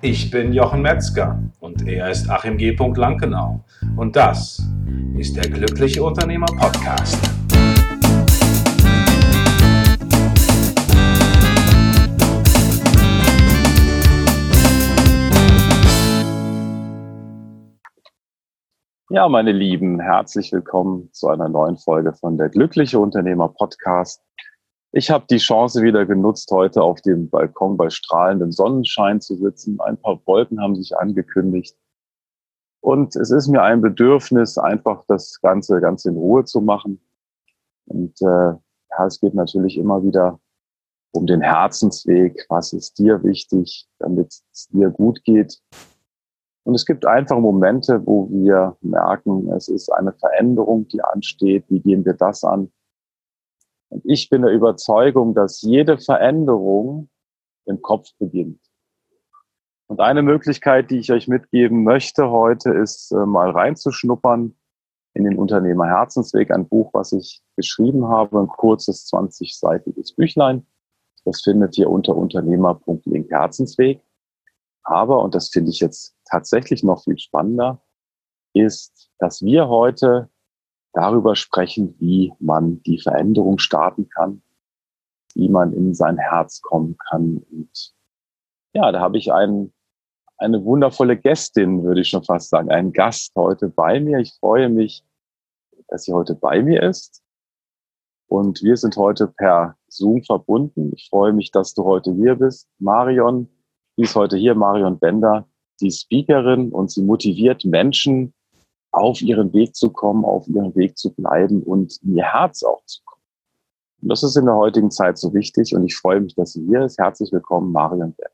Ich bin Jochen Metzger und er ist Achim G. Lankenau. Und das ist der Glückliche Unternehmer Podcast. Ja, meine Lieben, herzlich willkommen zu einer neuen Folge von der Glückliche Unternehmer Podcast. Ich habe die Chance wieder genutzt, heute auf dem Balkon bei strahlendem Sonnenschein zu sitzen. Ein paar Wolken haben sich angekündigt. Und es ist mir ein Bedürfnis, einfach das Ganze ganz in Ruhe zu machen. Und äh, ja, es geht natürlich immer wieder um den Herzensweg. Was ist dir wichtig, damit es dir gut geht? Und es gibt einfach Momente, wo wir merken, es ist eine Veränderung, die ansteht. Wie gehen wir das an? Und ich bin der Überzeugung, dass jede Veränderung im Kopf beginnt. Und eine Möglichkeit, die ich euch mitgeben möchte heute, ist äh, mal reinzuschnuppern in den Unternehmer Herzensweg, ein Buch, was ich geschrieben habe, ein kurzes 20-seitiges Büchlein. Das findet ihr unter unternehmer.link Herzensweg. Aber, und das finde ich jetzt tatsächlich noch viel spannender, ist, dass wir heute darüber sprechen, wie man die Veränderung starten kann, wie man in sein Herz kommen kann. Und ja, da habe ich einen, eine wundervolle Gästin, würde ich schon fast sagen, einen Gast heute bei mir. Ich freue mich, dass sie heute bei mir ist. Und wir sind heute per Zoom verbunden. Ich freue mich, dass du heute hier bist. Marion, die ist heute hier, Marion Bender, die Speakerin und sie motiviert Menschen, auf ihren Weg zu kommen, auf ihren Weg zu bleiben und in ihr Herz auch zu kommen. Und das ist in der heutigen Zeit so wichtig und ich freue mich, dass sie hier ist. Herzlich willkommen, Marion Berg.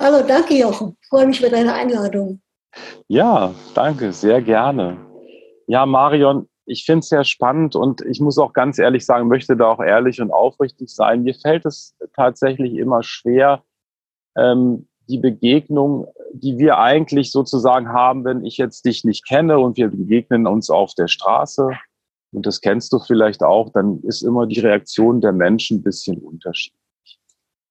Hallo, danke Jochen. Ich freue mich über deine Einladung. Ja, danke, sehr gerne. Ja, Marion, ich finde es sehr spannend und ich muss auch ganz ehrlich sagen, möchte da auch ehrlich und aufrichtig sein. Mir fällt es tatsächlich immer schwer, ähm, die Begegnung, die wir eigentlich sozusagen haben, wenn ich jetzt dich nicht kenne und wir begegnen uns auf der Straße, und das kennst du vielleicht auch, dann ist immer die Reaktion der Menschen ein bisschen unterschiedlich.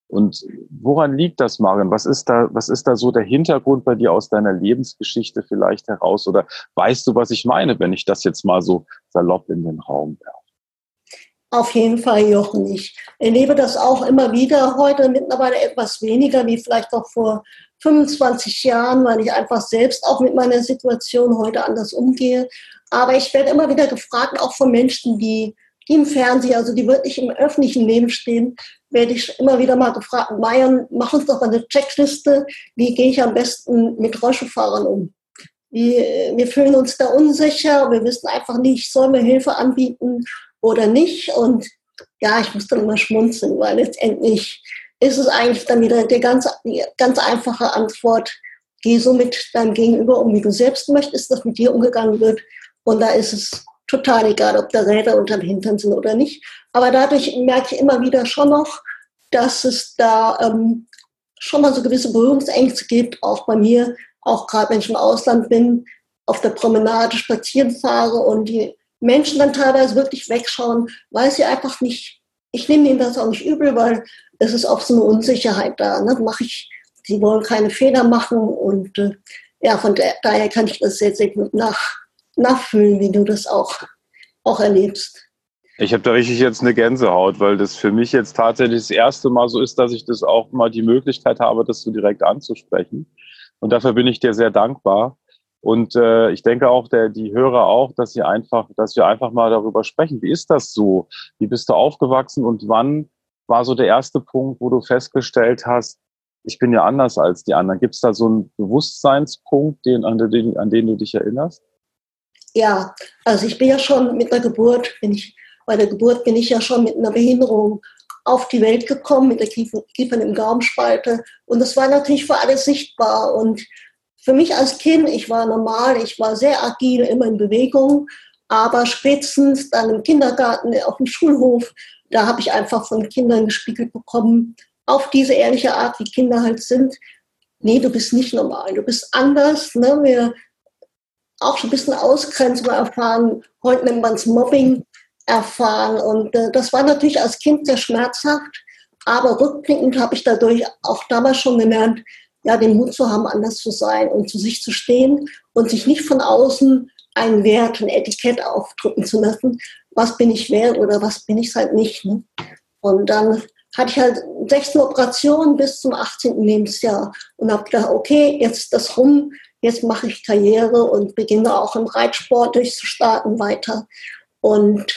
Und woran liegt das, Marion? Was ist da, was ist da so der Hintergrund bei dir aus deiner Lebensgeschichte vielleicht heraus? Oder weißt du, was ich meine, wenn ich das jetzt mal so salopp in den Raum werfe? Auf jeden Fall, Jochen. Ich erlebe das auch immer wieder heute, mittlerweile etwas weniger wie vielleicht noch vor 25 Jahren, weil ich einfach selbst auch mit meiner Situation heute anders umgehe. Aber ich werde immer wieder gefragt, auch von Menschen, die, die im Fernsehen, also die wirklich im öffentlichen Leben stehen, werde ich immer wieder mal gefragt, Marion, mach uns doch mal eine Checkliste, wie gehe ich am besten mit Rollstuhlfahrern um? Wir, wir fühlen uns da unsicher, wir wissen einfach nicht, sollen wir Hilfe anbieten oder nicht. Und ja, ich muss dann immer schmunzeln, weil letztendlich ist es eigentlich dann wieder die ganz, die ganz einfache Antwort, geh so mit deinem Gegenüber um, wie du selbst möchtest, dass mit dir umgegangen wird. Und da ist es total egal, ob da Räder unter dem Hintern sind oder nicht. Aber dadurch merke ich immer wieder schon noch, dass es da ähm, schon mal so gewisse Berührungsängste gibt, auch bei mir, auch gerade wenn ich im Ausland bin, auf der Promenade spazieren fahre und die Menschen dann teilweise wirklich wegschauen, weil sie einfach nicht, ich nehme ihnen das auch nicht übel, weil es ist auch so eine Unsicherheit da. Ne? Mach ich, sie wollen keine Fehler machen und äh, ja, von der, daher kann ich das sehr, sehr gut nach, nachfühlen, wie du das auch, auch erlebst. Ich habe da richtig jetzt eine Gänsehaut, weil das für mich jetzt tatsächlich das erste Mal so ist, dass ich das auch mal die Möglichkeit habe, das so direkt anzusprechen. Und dafür bin ich dir sehr dankbar. Und äh, ich denke auch, der, die Hörer auch, dass sie einfach, dass wir einfach mal darüber sprechen. Wie ist das so? Wie bist du aufgewachsen und wann war so der erste Punkt, wo du festgestellt hast, ich bin ja anders als die anderen? Gibt es da so einen Bewusstseinspunkt, den, an, den, an den du dich erinnerst? Ja, also ich bin ja schon mit der Geburt, bin ich, bei der Geburt bin ich ja schon mit einer Behinderung auf die Welt gekommen, mit der Kiefer, Kiefer im Gaumenspalte. Und das war natürlich für alle sichtbar. Und für mich als Kind, ich war normal, ich war sehr agil, immer in Bewegung, aber spätestens dann im Kindergarten, auf dem Schulhof, da habe ich einfach von Kindern gespiegelt bekommen, auf diese ehrliche Art, wie Kinder halt sind. Nee, du bist nicht normal, du bist anders. Ne? Wir auch schon ein bisschen Ausgrenzung erfahren, heute nennt man es Mobbing erfahren. Und äh, das war natürlich als Kind sehr schmerzhaft, aber rückblickend habe ich dadurch auch damals schon gelernt, ja, den Mut zu haben, anders zu sein und zu sich zu stehen und sich nicht von außen einen Wert, ein Etikett aufdrücken zu lassen, was bin ich wert oder was bin ich halt nicht. Ne? Und dann hatte ich halt 16 Operationen bis zum 18. Lebensjahr und habe gedacht, okay, jetzt ist das rum, jetzt mache ich Karriere und beginne auch im Reitsport durchzustarten weiter. Und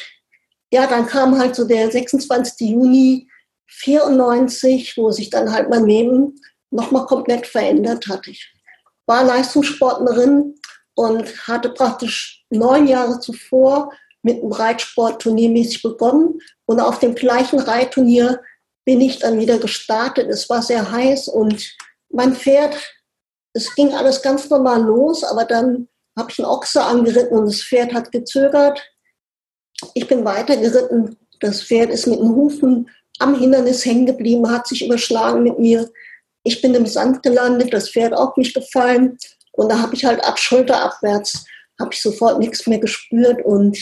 ja, dann kam halt so der 26. Juni 94, wo sich dann halt mein Leben nochmal komplett verändert hat. Ich war Leistungssportlerin und hatte praktisch neun Jahre zuvor mit dem Reitsport turniermäßig begonnen. Und auf dem gleichen Reitturnier bin ich dann wieder gestartet. Es war sehr heiß und mein Pferd, es ging alles ganz normal los, aber dann habe ich einen Ochse angeritten und das Pferd hat gezögert. Ich bin weitergeritten. Das Pferd ist mit den Hufen am Hindernis hängen geblieben, hat sich überschlagen mit mir. Ich bin im Sand gelandet, das Pferd auch nicht gefallen. Und da habe ich halt ab Schulter abwärts, habe ich sofort nichts mehr gespürt. Und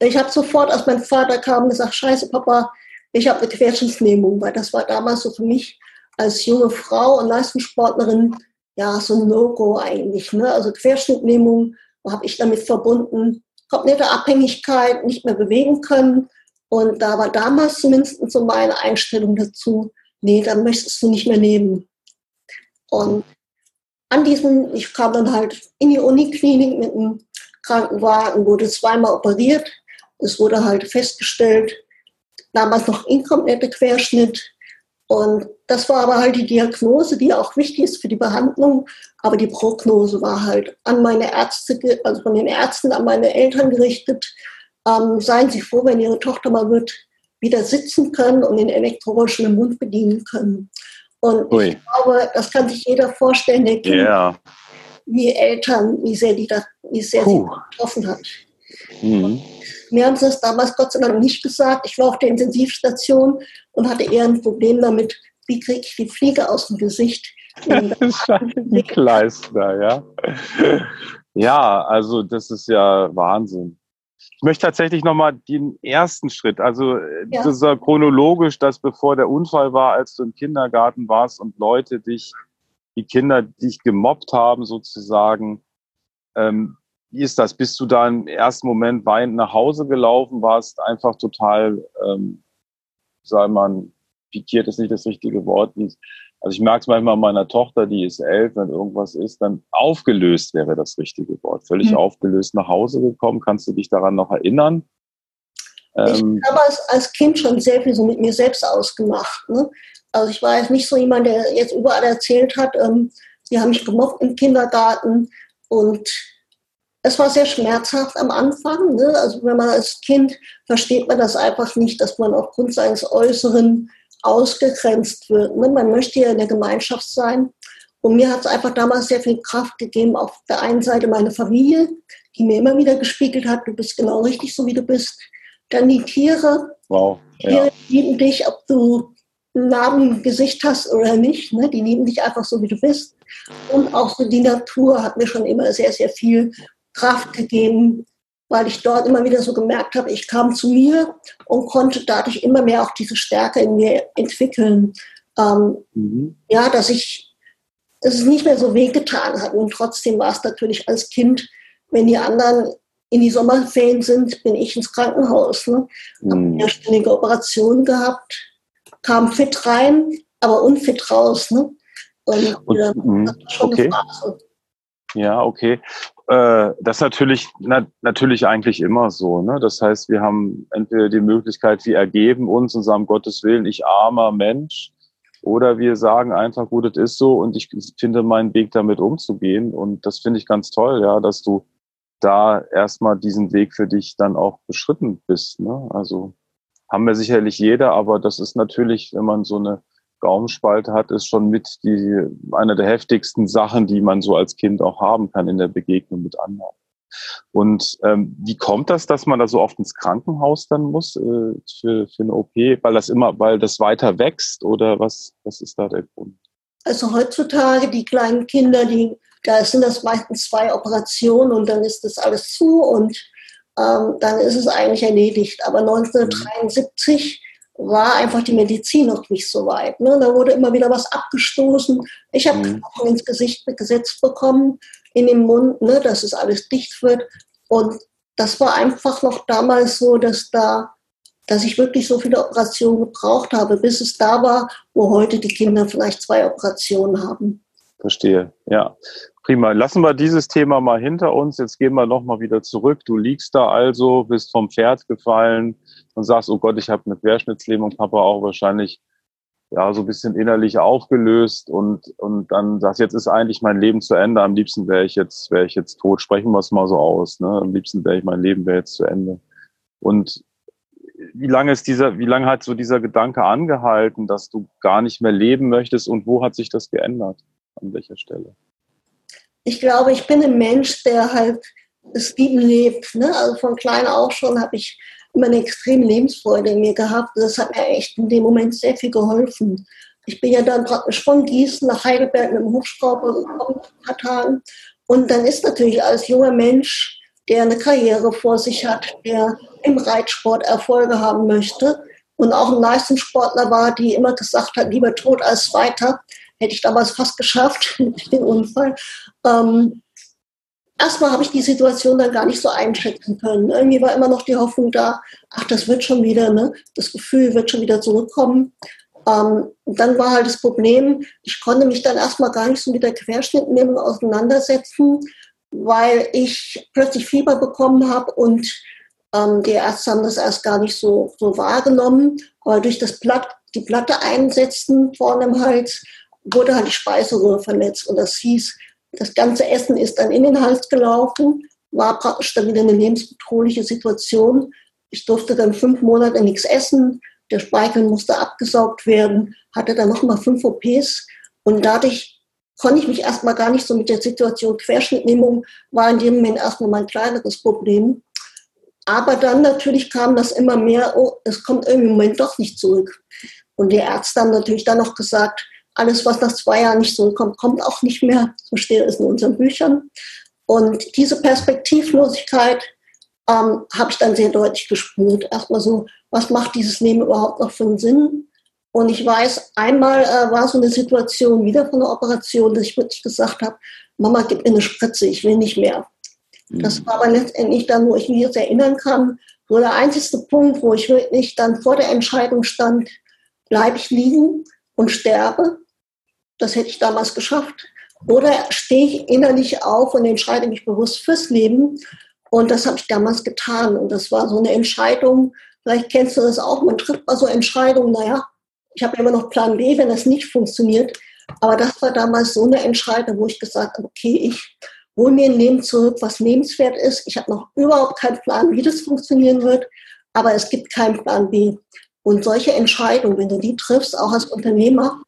ich habe sofort, als mein Vater kam, gesagt, scheiße Papa, ich habe eine Querschnittslähmung, weil das war damals so für mich als junge Frau und Leistungssportlerin ja so ein No-Go eigentlich. Ne? Also Querschnittlähmung habe ich damit verbunden, komplette Abhängigkeit, nicht mehr bewegen können. Und da war damals zumindest so meine Einstellung dazu, nee, dann möchtest du nicht mehr leben. Und an diesem, ich kam dann halt in die Uniklinik mit einem Krankenwagen, wurde zweimal operiert. Es wurde halt festgestellt, damals noch inkomplette Querschnitt. Und das war aber halt die Diagnose, die auch wichtig ist für die Behandlung. Aber die Prognose war halt an meine Ärzte, also von den Ärzten an meine Eltern gerichtet. Ähm, seien Sie froh, wenn Ihre Tochter mal wird wieder sitzen können und den Elektrorollstuhl im Mund bedienen können. Und Ui. ich glaube, das kann sich jeder vorstellen, der Kind, yeah. wie Eltern, wie sehr die da, wie sehr Puh. sie getroffen hat. Mhm. Mir haben sie das damals Gott sei Dank nicht gesagt. Ich war auf der Intensivstation und hatte eher ein Problem damit, wie kriege ich die Fliege aus dem Gesicht. ein Kleister, ja. Ja, also das ist ja Wahnsinn. Ich möchte tatsächlich nochmal den ersten Schritt, also äh, ja. das ist ja chronologisch, dass bevor der Unfall war, als du im Kindergarten warst und Leute dich, die Kinder dich gemobbt haben sozusagen, ähm, wie ist das? Bist du da im ersten Moment weinend nach Hause gelaufen, warst einfach total, ähm, wir mal, pikiert ist nicht das richtige Wort, wie, also ich merke es manchmal meiner Tochter, die ist elf, wenn irgendwas ist, dann aufgelöst wäre das richtige Wort. Völlig mhm. aufgelöst nach Hause gekommen. Kannst du dich daran noch erinnern? Ich ähm, habe als, als Kind schon sehr viel so mit mir selbst ausgemacht. Ne? Also ich war jetzt nicht so jemand, der jetzt überall erzählt hat, ähm, sie haben mich gemobbt im Kindergarten und es war sehr schmerzhaft am Anfang. Ne? Also wenn man als Kind versteht man das einfach nicht, dass man aufgrund seines Äußeren ausgegrenzt wird. Ne? Man möchte ja in der Gemeinschaft sein. Und mir hat es einfach damals sehr viel Kraft gegeben, auf der einen Seite meine Familie, die mir immer wieder gespiegelt hat, du bist genau richtig so, wie du bist. Dann die Tiere. Wow. Ja. Tiere lieben dich, ob du einen Namen im Gesicht hast oder nicht. Ne? Die lieben dich einfach so, wie du bist. Und auch so die Natur hat mir schon immer sehr, sehr viel Kraft gegeben, weil ich dort immer wieder so gemerkt habe, ich kam zu mir und konnte dadurch immer mehr auch diese Stärke in mir entwickeln. Ähm, mhm. Ja, dass ich, dass es nicht mehr so wehgetan hat. Und trotzdem war es natürlich als Kind, wenn die anderen in die Sommerferien sind, bin ich ins Krankenhaus. Ne? Mhm. Habe eine ständige Operation gehabt, kam fit rein, aber unfit raus. Ne? Und, und äh, mhm. okay. Ja, okay. Äh, das ist natürlich, na, natürlich eigentlich immer so. Ne? Das heißt, wir haben entweder die Möglichkeit, wir ergeben uns und sagen, Gottes Willen, ich armer Mensch, oder wir sagen einfach, gut, es ist so und ich finde meinen Weg damit umzugehen. Und das finde ich ganz toll, ja, dass du da erstmal diesen Weg für dich dann auch beschritten bist. Ne? Also haben wir sicherlich jeder, aber das ist natürlich, wenn man so eine Gaumenspalte hat, ist schon mit die, eine der heftigsten Sachen, die man so als Kind auch haben kann in der Begegnung mit anderen. Und ähm, wie kommt das, dass man da so oft ins Krankenhaus dann muss äh, für, für eine OP? Weil das immer, weil das weiter wächst oder was, was ist da der Grund? Also heutzutage die kleinen Kinder, die, da sind das meistens zwei Operationen und dann ist das alles zu und ähm, dann ist es eigentlich erledigt. Aber 1973 war einfach die Medizin noch nicht so weit. Ne? Da wurde immer wieder was abgestoßen. Ich habe mhm. Knochen ins Gesicht gesetzt bekommen, in den Mund, ne, dass es alles dicht wird. Und das war einfach noch damals so, dass da, dass ich wirklich so viele Operationen gebraucht habe, bis es da war, wo heute die Kinder vielleicht zwei Operationen haben. Verstehe, ja. Prima. Lassen wir dieses Thema mal hinter uns. Jetzt gehen wir nochmal wieder zurück. Du liegst da also, bist vom Pferd gefallen und sagst, oh Gott, ich habe eine Querschnittslähmung, Papa auch wahrscheinlich ja so ein bisschen innerlich aufgelöst und, und dann sagst, jetzt ist eigentlich mein Leben zu Ende. Am liebsten wäre ich jetzt, wäre ich jetzt tot. Sprechen wir es mal so aus. Ne? Am liebsten wäre ich, mein Leben wäre jetzt zu Ende. Und wie lange ist dieser, wie lange hat so dieser Gedanke angehalten, dass du gar nicht mehr leben möchtest und wo hat sich das geändert? An welcher Stelle? Ich glaube, ich bin ein Mensch, der halt das Leben lebt. Ne? Also von klein auch schon habe ich immer eine extreme Lebensfreude in mir gehabt. Das hat mir echt in dem Moment sehr viel geholfen. Ich bin ja dann praktisch von Gießen nach Heidelberg mit dem Hubschrauber gekommen, ein paar Tagen. Und dann ist natürlich als junger Mensch, der eine Karriere vor sich hat, der im Reitsport Erfolge haben möchte und auch ein Leistungssportler war, die immer gesagt hat, lieber tot als weiter, hätte ich damals fast geschafft dem Unfall. Ähm, erstmal habe ich die Situation dann gar nicht so einschätzen können. Irgendwie war immer noch die Hoffnung da, ach, das wird schon wieder, ne? das Gefühl wird schon wieder zurückkommen. Ähm, dann war halt das Problem, ich konnte mich dann erstmal gar nicht so mit der Querschnittnehmung auseinandersetzen, weil ich plötzlich Fieber bekommen habe und ähm, die Ärzte haben das erst gar nicht so, so wahrgenommen. Aber durch das Blatt, die Platte einsetzen vorne im Hals, wurde halt die Speiseröhre verletzt. Und das hieß, das ganze Essen ist dann in den Hals gelaufen, war praktisch dann wieder eine lebensbedrohliche Situation. Ich durfte dann fünf Monate nichts essen, der Speichel musste abgesaugt werden, hatte dann nochmal fünf OPs und dadurch konnte ich mich erstmal gar nicht so mit der Situation Querschnittnehmung, war in dem Moment erstmal mein kleineres Problem. Aber dann natürlich kam das immer mehr, oh, es kommt irgendwie im Moment doch nicht zurück. Und die Ärzte haben natürlich dann noch gesagt, alles, was nach zwei Jahren nicht zurückkommt, kommt auch nicht mehr. So steht es in unseren Büchern. Und diese Perspektivlosigkeit ähm, habe ich dann sehr deutlich gespürt. Erstmal so, was macht dieses Leben überhaupt noch für einen Sinn? Und ich weiß, einmal äh, war so eine Situation wieder von der Operation, dass ich wirklich gesagt habe, Mama, gib mir eine Spritze, ich will nicht mehr. Mhm. Das war aber letztendlich dann, wo ich mich jetzt erinnern kann, so der einzige Punkt, wo ich wirklich dann vor der Entscheidung stand, bleibe ich liegen und sterbe das hätte ich damals geschafft. Oder stehe ich innerlich auf und entscheide mich bewusst fürs Leben. Und das habe ich damals getan. Und das war so eine Entscheidung. Vielleicht kennst du das auch. Man trifft mal so Entscheidungen. Naja, ich habe immer noch Plan B, wenn das nicht funktioniert. Aber das war damals so eine Entscheidung, wo ich gesagt habe, okay, ich hole mir ein Leben zurück, was lebenswert ist. Ich habe noch überhaupt keinen Plan, wie das funktionieren wird. Aber es gibt keinen Plan B. Und solche Entscheidungen, wenn du die triffst, auch als Unternehmer,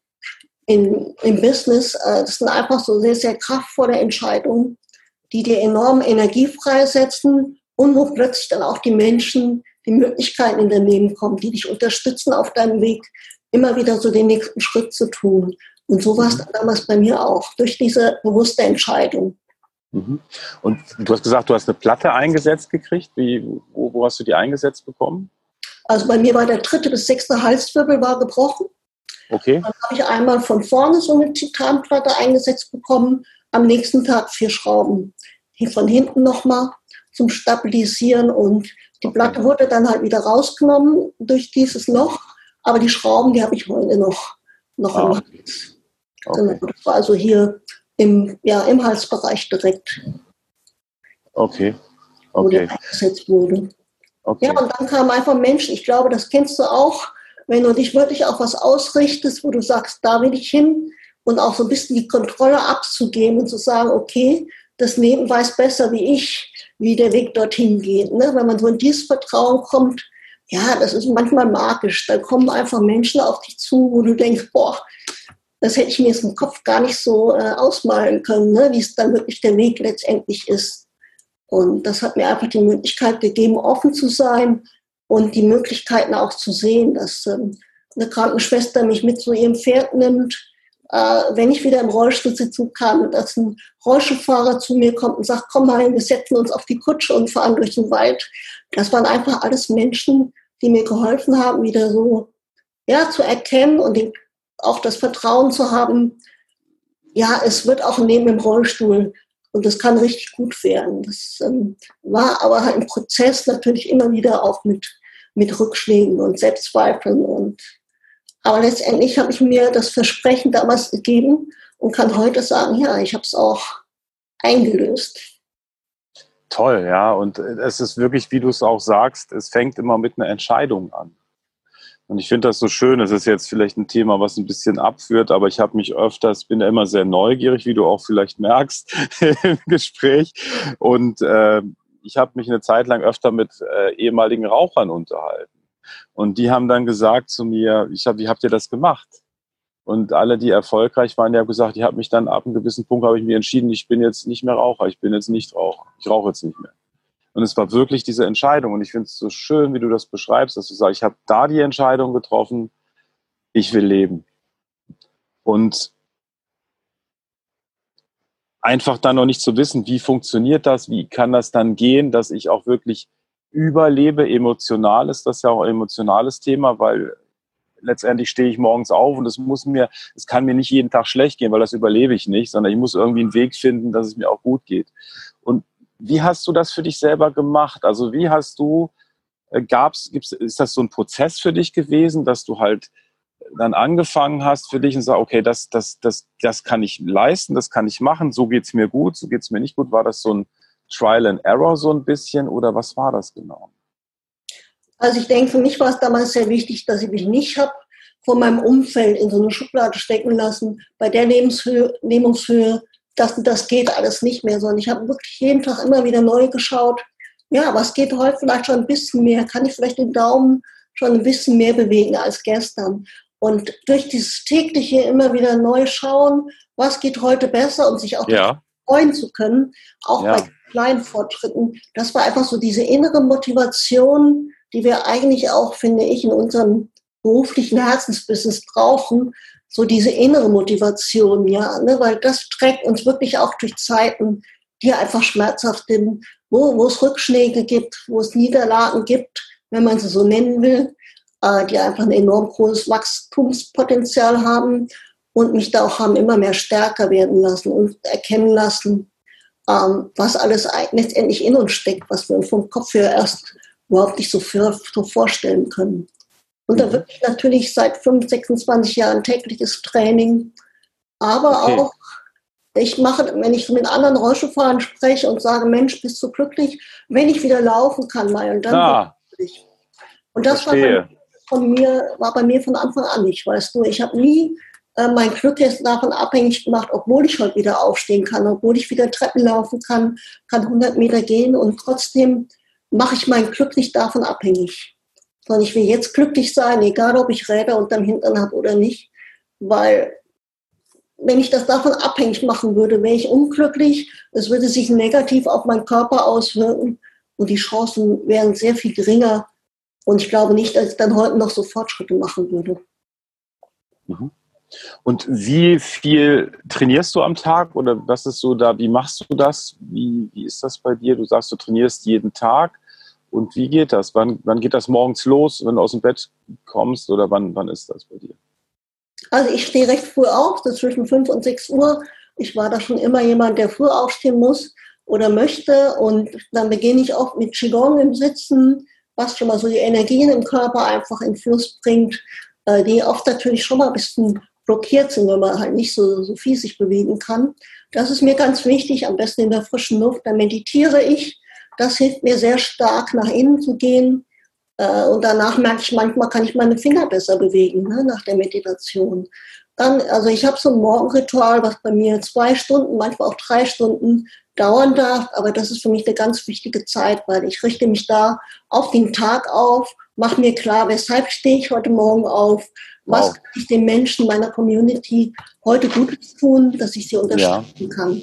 in, im Business, äh, das sind einfach so sehr, sehr kraftvolle Entscheidungen, die dir enorm Energie freisetzen und wo plötzlich dann auch die Menschen die Möglichkeiten in dein Leben kommen, die dich unterstützen auf deinem Weg, immer wieder so den nächsten Schritt zu tun. Und so war es mhm. damals bei mir auch, durch diese bewusste Entscheidung. Mhm. Und du hast gesagt, du hast eine Platte eingesetzt gekriegt. Wie, wo, wo hast du die eingesetzt bekommen? Also bei mir war der dritte bis sechste Halswirbel war gebrochen. Okay. Dann habe ich einmal von vorne so eine Titanplatte eingesetzt bekommen, am nächsten Tag vier Schrauben. Hier von hinten nochmal zum Stabilisieren und die Platte wurde dann halt wieder rausgenommen durch dieses Loch, aber die Schrauben, die habe ich heute noch, noch ah. Okay. Genau, das war also hier im, ja, im Halsbereich direkt. Okay. okay. Wo die eingesetzt wurde. Okay. Ja, und dann kamen einfach Menschen, ich glaube, das kennst du auch, wenn du dich wirklich auf was ausrichtest, wo du sagst, da will ich hin und auch so ein bisschen die Kontrolle abzugeben und zu sagen, okay, das Leben weiß besser wie ich, wie der Weg dorthin geht. Ne? Wenn man so in dieses Vertrauen kommt, ja, das ist manchmal magisch. Da kommen einfach Menschen auf dich zu, wo du denkst, boah, das hätte ich mir jetzt im Kopf gar nicht so äh, ausmalen können, ne? wie es dann wirklich der Weg letztendlich ist. Und das hat mir einfach die Möglichkeit gegeben, offen zu sein, und die Möglichkeiten auch zu sehen, dass ähm, eine Krankenschwester mich mit zu ihrem Pferd nimmt, äh, wenn ich wieder im Rollstuhl sitzen kann, dass ein Rollstuhlfahrer zu mir kommt und sagt, komm mal, wir setzen uns auf die Kutsche und fahren durch den Wald. Das waren einfach alles Menschen, die mir geholfen haben, wieder so ja, zu erkennen und auch das Vertrauen zu haben, ja, es wird auch neben dem Rollstuhl und das kann richtig gut werden. Das ähm, war aber halt ein Prozess natürlich immer wieder auch mit, mit Rückschlägen und Selbstzweifeln und aber letztendlich habe ich mir das Versprechen damals gegeben und kann heute sagen, ja, ich habe es auch eingelöst. Toll, ja. Und es ist wirklich, wie du es auch sagst, es fängt immer mit einer Entscheidung an. Und ich finde das so schön. Es ist jetzt vielleicht ein Thema, was ein bisschen abführt, aber ich habe mich öfters, bin ja immer sehr neugierig, wie du auch vielleicht merkst im Gespräch. Und äh, ich habe mich eine Zeit lang öfter mit äh, ehemaligen Rauchern unterhalten. Und die haben dann gesagt zu mir, ich hab, wie habt ihr das gemacht? Und alle, die erfolgreich waren, die haben gesagt, ich habe mich dann ab einem gewissen Punkt habe ich mich entschieden, ich bin jetzt nicht mehr Raucher, ich bin jetzt nicht Raucher, ich rauche jetzt nicht mehr. Und es war wirklich diese Entscheidung. Und ich finde es so schön, wie du das beschreibst, dass du sagst, ich habe da die Entscheidung getroffen, ich will leben. Und einfach dann noch nicht zu wissen, wie funktioniert das, wie kann das dann gehen, dass ich auch wirklich überlebe. Emotional ist das ja auch ein emotionales Thema, weil letztendlich stehe ich morgens auf und es muss mir, es kann mir nicht jeden Tag schlecht gehen, weil das überlebe ich nicht, sondern ich muss irgendwie einen Weg finden, dass es mir auch gut geht. Wie hast du das für dich selber gemacht? Also wie hast du, äh, gab's, gibt's, ist das so ein Prozess für dich gewesen, dass du halt dann angefangen hast für dich und sagst, okay, das, das, das, das kann ich leisten, das kann ich machen, so geht's mir gut, so geht's mir nicht gut. War das so ein Trial and Error so ein bisschen oder was war das genau? Also ich denke, für mich war es damals sehr wichtig, dass ich mich nicht habe von meinem Umfeld in so eine Schublade stecken lassen, bei der Lebenshöhe, Lebenshöhe das, das geht alles nicht mehr, sondern ich habe wirklich jeden Tag immer wieder neu geschaut, ja, was geht heute vielleicht schon ein bisschen mehr, kann ich vielleicht den Daumen schon ein bisschen mehr bewegen als gestern. Und durch dieses tägliche immer wieder neu schauen, was geht heute besser und sich auch ja. freuen zu können, auch ja. bei kleinen Fortschritten, das war einfach so diese innere Motivation, die wir eigentlich auch, finde ich, in unserem beruflichen Herzensbusiness brauchen, so diese innere Motivation, ja, ne, weil das trägt uns wirklich auch durch Zeiten, die einfach schmerzhaft sind, wo, wo es Rückschläge gibt, wo es Niederlagen gibt, wenn man sie so nennen will, äh, die einfach ein enorm großes Wachstumspotenzial haben und mich da auch haben immer mehr stärker werden lassen und erkennen lassen, ähm, was alles letztendlich in uns steckt, was wir vom Kopf her erst überhaupt nicht so, für, so vorstellen können. Und da mhm. wirklich natürlich seit 5, 26 Jahren tägliches Training. Aber okay. auch, ich mache, wenn ich mit anderen Rollstuhlfahrern spreche und sage, Mensch, bist du glücklich, wenn ich wieder laufen kann, mal, und dann ah, Und das war bei, von mir, war bei mir von Anfang an nicht, weißt du. Ich habe nie äh, mein Glück jetzt davon abhängig gemacht, obwohl ich heute wieder aufstehen kann, obwohl ich wieder Treppen laufen kann, kann 100 Meter gehen und trotzdem mache ich mein Glück nicht davon abhängig. Sondern ich will jetzt glücklich sein, egal ob ich Räder unterm Hintern habe oder nicht, weil wenn ich das davon abhängig machen würde, wäre ich unglücklich. Es würde sich negativ auf meinen Körper auswirken und die Chancen wären sehr viel geringer. Und ich glaube nicht, dass ich dann heute noch so Fortschritte machen würde. Mhm. Und wie viel trainierst du am Tag oder was ist so da? Wie machst du das? Wie, wie ist das bei dir? Du sagst, du trainierst jeden Tag. Und wie geht das? Wann, wann geht das morgens los, wenn du aus dem Bett kommst oder wann, wann ist das bei dir? Also ich stehe recht früh auf, so zwischen 5 und 6 Uhr. Ich war da schon immer jemand, der früh aufstehen muss oder möchte. Und dann beginne ich auch mit Qigong im Sitzen, was schon mal so die Energien im Körper einfach in Fluss bringt, äh, die oft natürlich schon mal ein bisschen blockiert sind, wenn man halt nicht so, so viel sich bewegen kann. Das ist mir ganz wichtig, am besten in der frischen Luft. Da meditiere ich. Das hilft mir sehr stark, nach innen zu gehen. Äh, und danach merke ich, manchmal kann ich meine Finger besser bewegen, ne, nach der Meditation. Dann, also ich habe so ein Morgenritual, was bei mir zwei Stunden, manchmal auch drei Stunden dauern darf. Aber das ist für mich eine ganz wichtige Zeit, weil ich richte mich da auf den Tag auf, mache mir klar, weshalb stehe ich heute Morgen auf, was wow. kann ich den Menschen meiner Community heute Gutes tun, dass ich sie unterstützen ja. kann.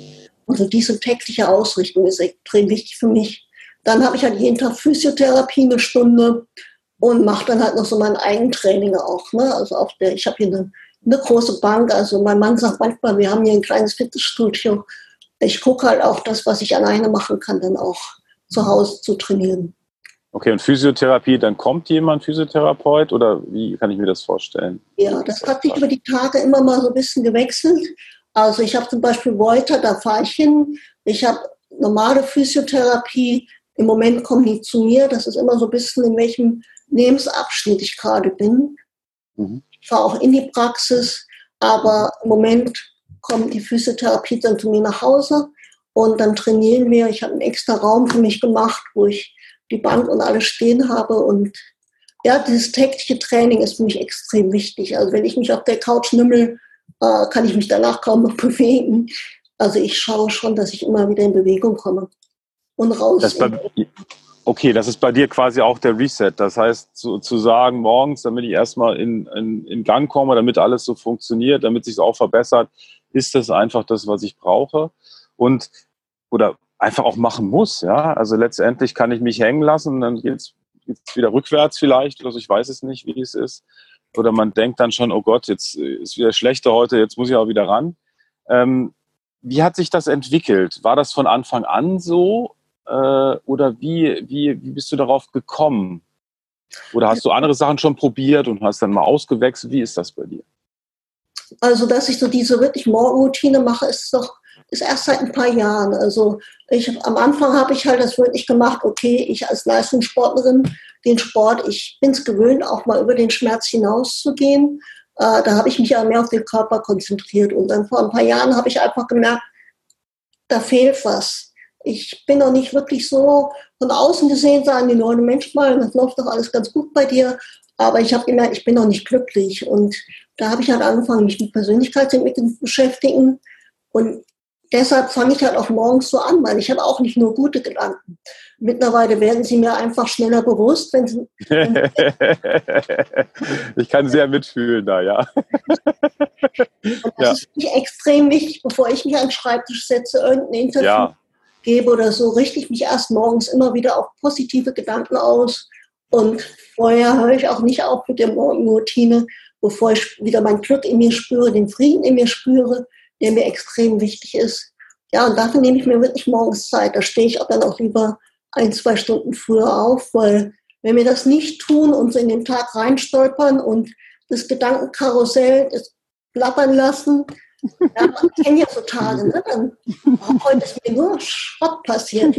Also diese tägliche Ausrichtung ist extrem wichtig für mich. Dann habe ich halt jeden Tag Physiotherapie eine Stunde und mache dann halt noch so mein Eigentraining auch. Ne? Also auf der, ich habe hier eine, eine große Bank. Also mein Mann sagt manchmal, wir haben hier ein kleines Fitnessstudio. Ich gucke halt auch das, was ich alleine machen kann, dann auch zu Hause zu trainieren. Okay, und Physiotherapie, dann kommt jemand, Physiotherapeut, oder wie kann ich mir das vorstellen? Ja, das hat sich über die Tage immer mal so ein bisschen gewechselt. Also ich habe zum Beispiel Wolter, da fahre ich hin. Ich habe normale Physiotherapie. Im Moment kommen die zu mir. Das ist immer so ein bisschen, in welchem Lebensabschnitt ich gerade bin. Mhm. Ich fahre auch in die Praxis, aber im Moment kommt die Physiotherapie dann zu mir nach Hause und dann trainieren wir. Ich habe einen extra Raum für mich gemacht, wo ich die Bank und alles stehen habe und ja, dieses tägliche Training ist für mich extrem wichtig. Also wenn ich mich auf der Couch nümmel, äh, kann ich mich danach kaum noch bewegen. Also ich schaue schon, dass ich immer wieder in Bewegung komme und raus. Das bei, okay, das ist bei dir quasi auch der Reset. Das heißt, zu, zu sagen, morgens, damit ich erstmal in, in, in Gang komme, damit alles so funktioniert, damit sich auch verbessert, ist das einfach das, was ich brauche. Und oder einfach auch machen muss. Ja, also letztendlich kann ich mich hängen lassen, dann geht es wieder rückwärts vielleicht. Also ich weiß es nicht, wie es ist oder man denkt dann schon, oh Gott, jetzt ist wieder schlechter heute, jetzt muss ich auch wieder ran. Ähm, wie hat sich das entwickelt? War das von Anfang an so äh, oder wie, wie, wie bist du darauf gekommen? Oder hast du andere Sachen schon probiert und hast dann mal ausgewechselt? Wie ist das bei dir? Also, dass ich so diese wirklich Morgenroutine mache, ist doch ist erst seit ein paar Jahren. Also ich, am Anfang habe ich halt das wirklich gemacht, okay, ich als Leistungssportlerin den Sport, ich bin es gewöhnt, auch mal über den Schmerz hinauszugehen. Äh, da habe ich mich ja mehr auf den Körper konzentriert. Und dann vor ein paar Jahren habe ich einfach gemerkt, da fehlt was. Ich bin noch nicht wirklich so von außen gesehen, sagen die Leute, Mensch mal, das läuft doch alles ganz gut bei dir. Aber ich habe gemerkt, ich bin noch nicht glücklich. Und da habe ich halt angefangen, mich mit Persönlichkeitsentwicklung zu beschäftigen. Und deshalb fange ich halt auch morgens so an, weil ich habe auch nicht nur gute Gedanken. Mittlerweile werden sie mir einfach schneller bewusst, wenn sie. ich kann sehr mitfühlen da, ja. Und das ja. ist für mich extrem wichtig, bevor ich mich an den Schreibtisch setze, irgendein Interview ja. gebe oder so, richte ich mich erst morgens immer wieder auf positive Gedanken aus. Und vorher höre ich auch nicht auf mit der Morgenroutine, bevor ich wieder mein Glück in mir spüre, den Frieden in mir spüre der mir extrem wichtig ist. Ja, und dafür nehme ich mir wirklich morgens Zeit. Da stehe ich auch dann auch lieber ein, zwei Stunden früher auf, weil wenn wir das nicht tun und so in den Tag reinstolpern und das Gedankenkarussell das plappern lassen, ja, man kennt ja so Tage, ne? dann oh, heute ist mir nur Schrott passiert.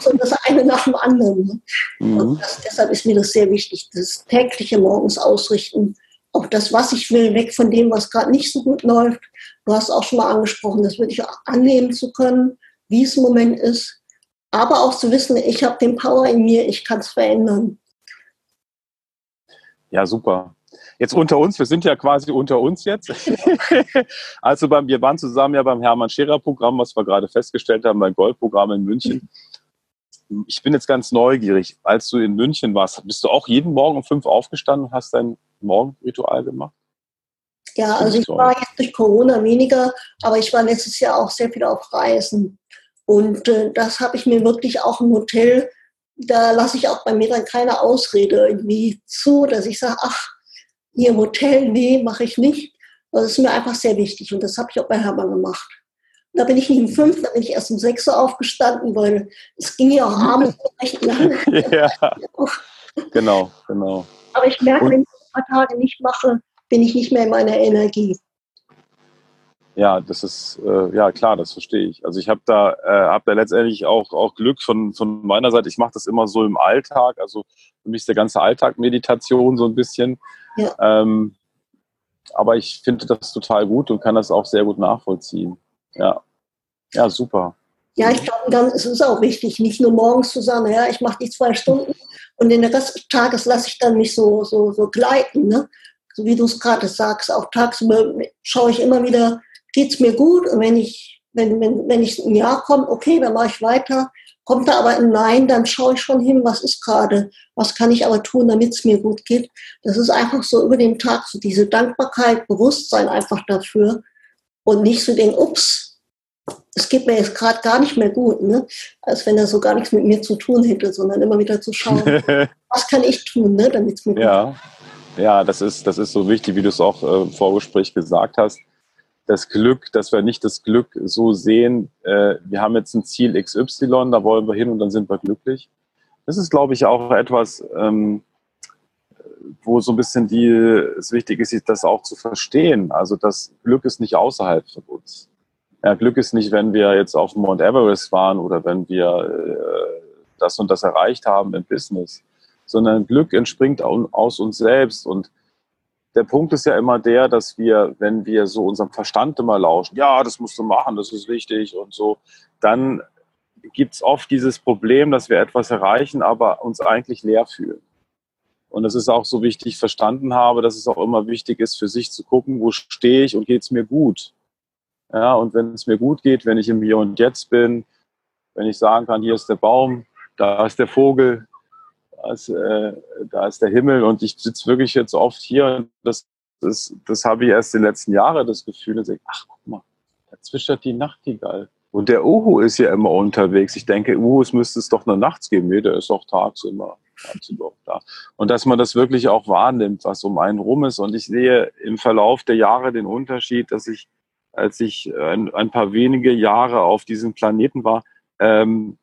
so das eine nach dem anderen. Ne? Mhm. Und das, deshalb ist mir das sehr wichtig, das tägliche morgens ausrichten auch das, was ich will, weg von dem, was gerade nicht so gut läuft. Du hast auch schon mal angesprochen, das würde ich auch annehmen zu können, wie es im Moment ist. Aber auch zu wissen, ich habe den Power in mir, ich kann es verändern. Ja, super. Jetzt unter uns, wir sind ja quasi unter uns jetzt. also beim, wir waren zusammen ja beim Hermann Scherer Programm, was wir gerade festgestellt haben, beim Goldprogramm in München. Ich bin jetzt ganz neugierig. Als du in München warst, bist du auch jeden Morgen um fünf aufgestanden und hast dein Morgenritual gemacht? Ja, also ich war jetzt durch Corona weniger, aber ich war letztes Jahr auch sehr viel auf Reisen. Und äh, das habe ich mir wirklich auch im Hotel, da lasse ich auch bei mir dann keine Ausrede irgendwie zu, dass ich sage, ach, hier im Hotel, nee, mache ich nicht. Das ist mir einfach sehr wichtig und das habe ich auch bei Hermann gemacht. Da bin ich nicht um fünf, da bin ich erst um sechs Uhr aufgestanden, weil es ging ja auch abends recht lange. ja, genau, genau. Aber ich merke, und? wenn ich ein paar Tage nicht mache, bin ich nicht mehr in meiner Energie. Ja, das ist äh, ja klar, das verstehe ich. Also ich habe da, äh, hab da letztendlich auch, auch Glück von, von meiner Seite. Ich mache das immer so im Alltag. Also für mich ist der ganze Alltag Meditation so ein bisschen. Ja. Ähm, aber ich finde das total gut und kann das auch sehr gut nachvollziehen. Ja, ja super. Ja, ich glaube, dann ist es auch wichtig, nicht nur morgens zu sagen, ja, ich mache die zwei Stunden und den Rest des Tages lasse ich dann mich so, so, so gleiten. Ne? So wie du es gerade sagst, auch tagsüber schaue ich immer wieder, geht es mir gut? Und wenn ich, wenn, wenn, wenn ich ein Ja komme, okay, dann mache ich weiter. Kommt da aber ein Nein, dann schaue ich schon hin, was ist gerade, was kann ich aber tun, damit es mir gut geht. Das ist einfach so über den Tag, so diese Dankbarkeit, Bewusstsein einfach dafür und nicht so denken, ups, es geht mir jetzt gerade gar nicht mehr gut, ne? als wenn er so gar nichts mit mir zu tun hätte, sondern immer wieder zu schauen, was kann ich tun, ne? damit es mir gut geht. Ja, das ist, das ist so wichtig, wie du es auch äh, im Vorgespräch gesagt hast. Das Glück, dass wir nicht das Glück so sehen, äh, wir haben jetzt ein Ziel XY, da wollen wir hin und dann sind wir glücklich. Das ist, glaube ich, auch etwas, ähm, wo so ein bisschen die, es wichtig ist, das auch zu verstehen. Also das Glück ist nicht außerhalb von uns. Ja, Glück ist nicht, wenn wir jetzt auf Mount Everest waren oder wenn wir äh, das und das erreicht haben im Business, sondern Glück entspringt aus uns selbst. Und der Punkt ist ja immer der, dass wir, wenn wir so unserem Verstand immer lauschen, ja, das musst du machen, das ist wichtig und so, dann gibt es oft dieses Problem, dass wir etwas erreichen, aber uns eigentlich leer fühlen. Und es ist auch so wichtig, ich verstanden habe, dass es auch immer wichtig ist, für sich zu gucken, wo stehe ich und geht es mir gut. Ja, und wenn es mir gut geht, wenn ich im Hier und Jetzt bin, wenn ich sagen kann, hier ist der Baum, da ist der Vogel, da ist, äh, da ist der Himmel und ich sitze wirklich jetzt oft hier und das, das, das habe ich erst die letzten Jahre das Gefühl, dass ich, ach guck mal, da zwischert die Nachtigall. Und der Uhu ist ja immer unterwegs. Ich denke, Uhus müsste es doch nur nachts geben. Nee, der ist auch tags immer tagsüber da. Und dass man das wirklich auch wahrnimmt, was um einen rum ist. Und ich sehe im Verlauf der Jahre den Unterschied, dass ich, als ich ein, ein paar wenige Jahre auf diesem Planeten war, ähm,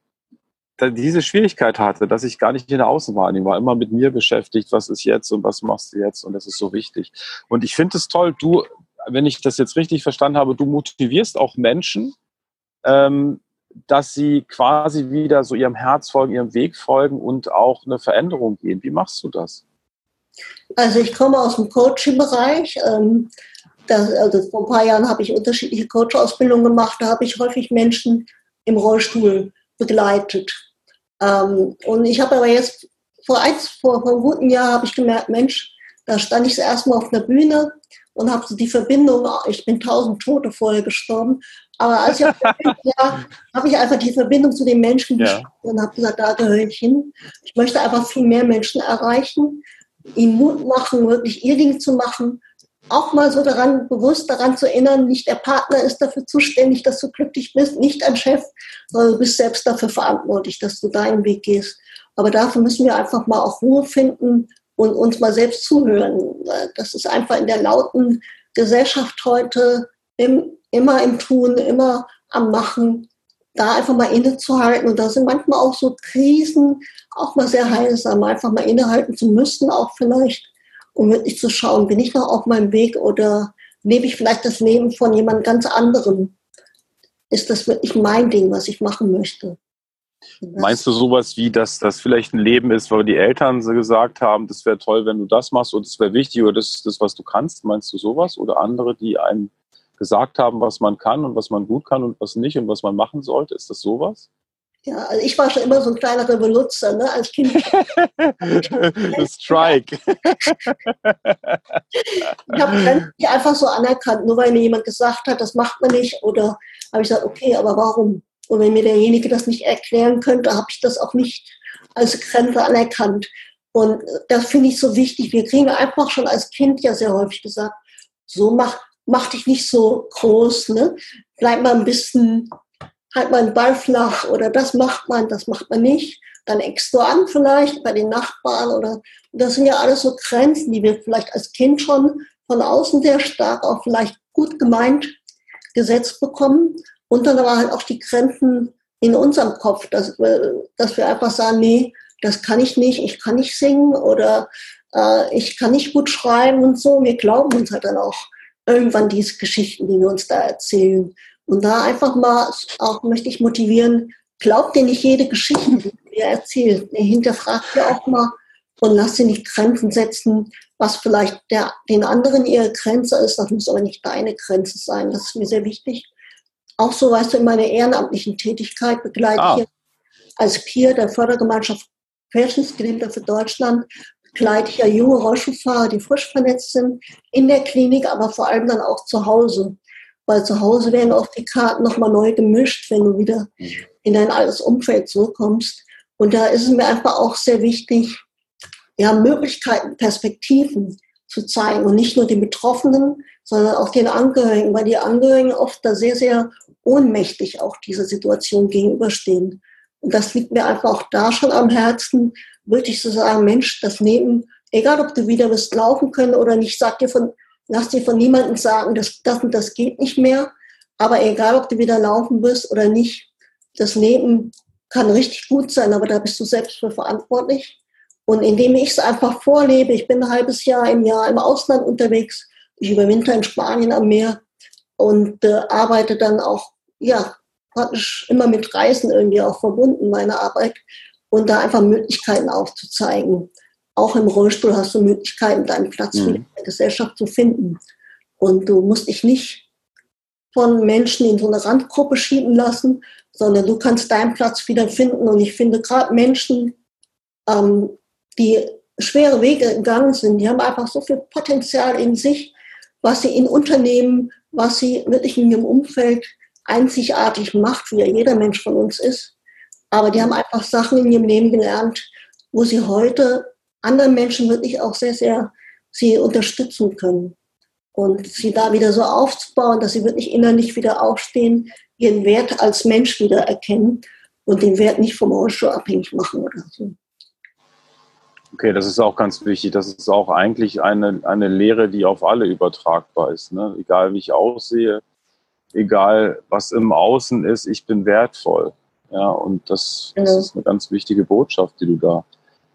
diese Schwierigkeit hatte, dass ich gar nicht in der Außenwahrnehmung war, immer mit mir beschäftigt, was ist jetzt und was machst du jetzt und das ist so wichtig. Und ich finde es toll, du, wenn ich das jetzt richtig verstanden habe, du motivierst auch Menschen, ähm, dass sie quasi wieder so ihrem Herz folgen, ihrem Weg folgen und auch eine Veränderung gehen. Wie machst du das? Also ich komme aus dem Coaching-Bereich. Ähm, also vor ein paar Jahren habe ich unterschiedliche Coach-Ausbildungen gemacht. Da habe ich häufig Menschen im Rollstuhl begleitet. Ähm, und ich habe aber jetzt vor, eins, vor, vor einem guten Jahr habe ich gemerkt, Mensch, da stand ich erst mal auf einer Bühne und habe so die Verbindung, ich bin tausend Tote vorher gestorben, aber als ich ja, habe ich einfach die Verbindung zu den Menschen ja. und habe gesagt, da gehöre ich hin. Ich möchte einfach viel mehr Menschen erreichen, ihnen Mut machen, wirklich ihr Ding zu machen. Auch mal so daran, bewusst daran zu erinnern, nicht der Partner ist dafür zuständig, dass du glücklich bist, nicht ein Chef, sondern du bist selbst dafür verantwortlich, dass du deinen Weg gehst. Aber dafür müssen wir einfach mal auch Ruhe finden und uns mal selbst zuhören. Das ist einfach in der lauten Gesellschaft heute im, immer im Tun, immer am Machen, da einfach mal innezuhalten. Und da sind manchmal auch so Krisen auch mal sehr heilsam, einfach mal innehalten zu müssen, auch vielleicht, um wirklich zu schauen, bin ich noch auf meinem Weg oder lebe ich vielleicht das Leben von jemand ganz anderem? Ist das wirklich mein Ding, was ich machen möchte? Meinst du sowas wie, dass das vielleicht ein Leben ist, weil die Eltern gesagt haben, das wäre toll, wenn du das machst und das wäre wichtig oder das ist das, was du kannst? Meinst du sowas? Oder andere, die einem gesagt haben, was man kann und was man gut kann und was nicht und was man machen sollte? Ist das sowas? Ja, also ich war schon immer so ein kleiner Revoluzer, ne, als Kind. Strike. ich habe nicht einfach so anerkannt, nur weil mir jemand gesagt hat, das macht man nicht. Oder habe ich gesagt, okay, aber warum? Und wenn mir derjenige das nicht erklären könnte, habe ich das auch nicht als Grenze anerkannt. Und das finde ich so wichtig. Wir kriegen einfach schon als Kind ja sehr häufig gesagt, so mach, mach dich nicht so groß, ne? bleib mal ein bisschen, halt mal einen Ball flach oder das macht man, das macht man nicht. Dann eckst du an vielleicht bei den Nachbarn oder das sind ja alles so Grenzen, die wir vielleicht als Kind schon von außen sehr stark auch vielleicht gut gemeint gesetzt bekommen. Und dann aber halt auch die Grenzen in unserem Kopf, dass dass wir einfach sagen, nee, das kann ich nicht, ich kann nicht singen oder äh, ich kann nicht gut schreiben und so. Wir glauben uns halt dann auch irgendwann diese Geschichten, die wir uns da erzählen. Und da einfach mal auch möchte ich motivieren, glaubt dir nicht jede Geschichte, die ihr erzählt. Ihr hinterfragt ihr auch mal und lasst sie nicht Grenzen setzen, was vielleicht der, den anderen ihre Grenze ist. Das muss aber nicht deine Grenze sein. Das ist mir sehr wichtig. Auch so, weißt du, in meiner ehrenamtlichen Tätigkeit begleite ah. ich als Peer der Fördergemeinschaft Querschnittsgelähmter für Deutschland, begleite ich ja junge Rollstuhlfahrer, die frisch vernetzt sind, in der Klinik, aber vor allem dann auch zu Hause. Weil zu Hause werden auch die Karten nochmal neu gemischt, wenn du wieder in dein altes Umfeld zurückkommst. Und da ist es mir einfach auch sehr wichtig, ja, Möglichkeiten, Perspektiven zu zeigen und nicht nur den Betroffenen, sondern auch den Angehörigen, weil die Angehörigen oft da sehr, sehr ohnmächtig auch dieser Situation gegenüberstehen. Und das liegt mir einfach auch da schon am Herzen, wirklich zu sagen, Mensch, das Leben, egal ob du wieder wirst laufen können oder nicht, sag dir von, lass dir von niemandem sagen, das, das und das geht nicht mehr. Aber egal, ob du wieder laufen wirst oder nicht, das Leben kann richtig gut sein, aber da bist du selbst für verantwortlich. Und indem ich es einfach vorlebe, ich bin ein halbes Jahr im Jahr im Ausland unterwegs, ich überwinter in Spanien am Meer und äh, arbeite dann auch, ja, praktisch immer mit Reisen irgendwie auch verbunden, meine Arbeit, und da einfach Möglichkeiten aufzuzeigen. Auch im Rollstuhl hast du Möglichkeiten, deinen Platz mhm. in der Gesellschaft zu finden. Und du musst dich nicht von Menschen in so eine Randgruppe schieben lassen, sondern du kannst deinen Platz wieder finden. Und ich finde gerade Menschen, ähm, die schwere Wege gegangen sind, die haben einfach so viel Potenzial in sich, was sie in Unternehmen, was sie wirklich in ihrem Umfeld einzigartig macht, wie ja jeder Mensch von uns ist. Aber die haben einfach Sachen in ihrem Leben gelernt, wo sie heute anderen Menschen wirklich auch sehr, sehr sie unterstützen können. Und sie da wieder so aufzubauen, dass sie wirklich innerlich wieder aufstehen, ihren Wert als Mensch wieder erkennen und den Wert nicht vom Rollstuhl abhängig machen oder so. Okay, das ist auch ganz wichtig. Das ist auch eigentlich eine, eine Lehre, die auf alle übertragbar ist. Ne? Egal wie ich aussehe, egal was im Außen ist, ich bin wertvoll. Ja, und das, das ja. ist eine ganz wichtige Botschaft, die du da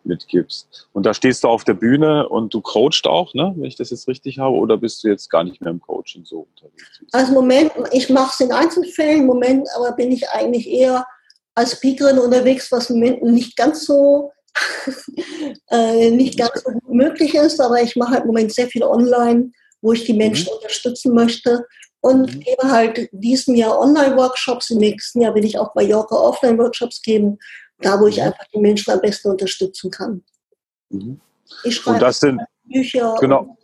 mitgibst. Und da stehst du auf der Bühne und du coachst auch, ne? wenn ich das jetzt richtig habe, oder bist du jetzt gar nicht mehr im Coaching so unterwegs? Also im Moment, ich mache es in Einzelfällen, im Moment aber bin ich eigentlich eher als Speakerin unterwegs, was im Moment nicht ganz so äh, nicht ganz so möglich ist, aber ich mache halt im Moment sehr viel online, wo ich die Menschen mhm. unterstützen möchte und mhm. gebe halt diesen Jahr Online-Workshops. Im nächsten Jahr will ich auch bei Yorker Offline-Workshops geben, da wo ich mhm. einfach die Menschen am besten unterstützen kann. Mhm. Ich schreibe und das sind, Bücher. Genau.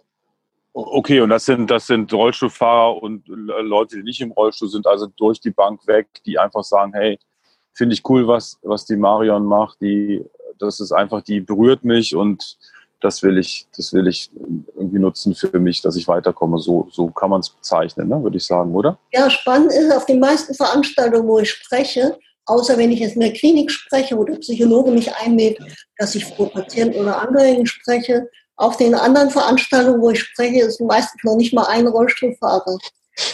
Okay, und das sind, das sind Rollstuhlfahrer und Leute, die nicht im Rollstuhl sind, also durch die Bank weg, die einfach sagen, hey, finde ich cool, was, was die Marion macht, die das ist einfach, die berührt mich und das will ich, das will ich irgendwie nutzen für mich, dass ich weiterkomme. So, so kann man es bezeichnen, ne? würde ich sagen, oder? Ja, spannend ist auf den meisten Veranstaltungen, wo ich spreche, außer wenn ich jetzt in der Klinik spreche, wo der Psychologe mich einlädt, dass ich vor Patienten oder Angehörigen spreche. Auf den anderen Veranstaltungen, wo ich spreche, ist meistens noch nicht mal ein Rollstuhlfahrer.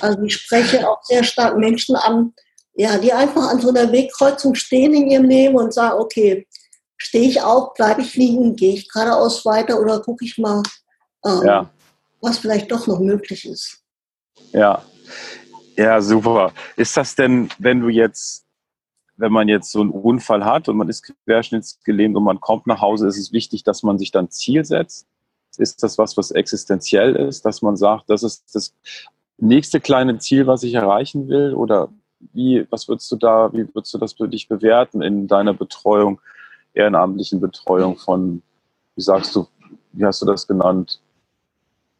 Also ich spreche auch sehr stark Menschen an, ja, die einfach an so einer Wegkreuzung stehen in ihrem Leben und sagen, okay, stehe ich auf, bleibe ich liegen, gehe ich geradeaus weiter oder gucke ich mal, ähm, ja. was vielleicht doch noch möglich ist. Ja. Ja, super. Ist das denn, wenn du jetzt, wenn man jetzt so einen Unfall hat und man ist querschnittsgelähmt und man kommt nach Hause, ist es wichtig, dass man sich dann Ziel setzt? Ist das was, was existenziell ist, dass man sagt, das ist das nächste kleine Ziel, was ich erreichen will? Oder wie, was würdest du da, wie würdest du das für dich bewerten in deiner Betreuung? ehrenamtlichen Betreuung von, wie sagst du, wie hast du das genannt?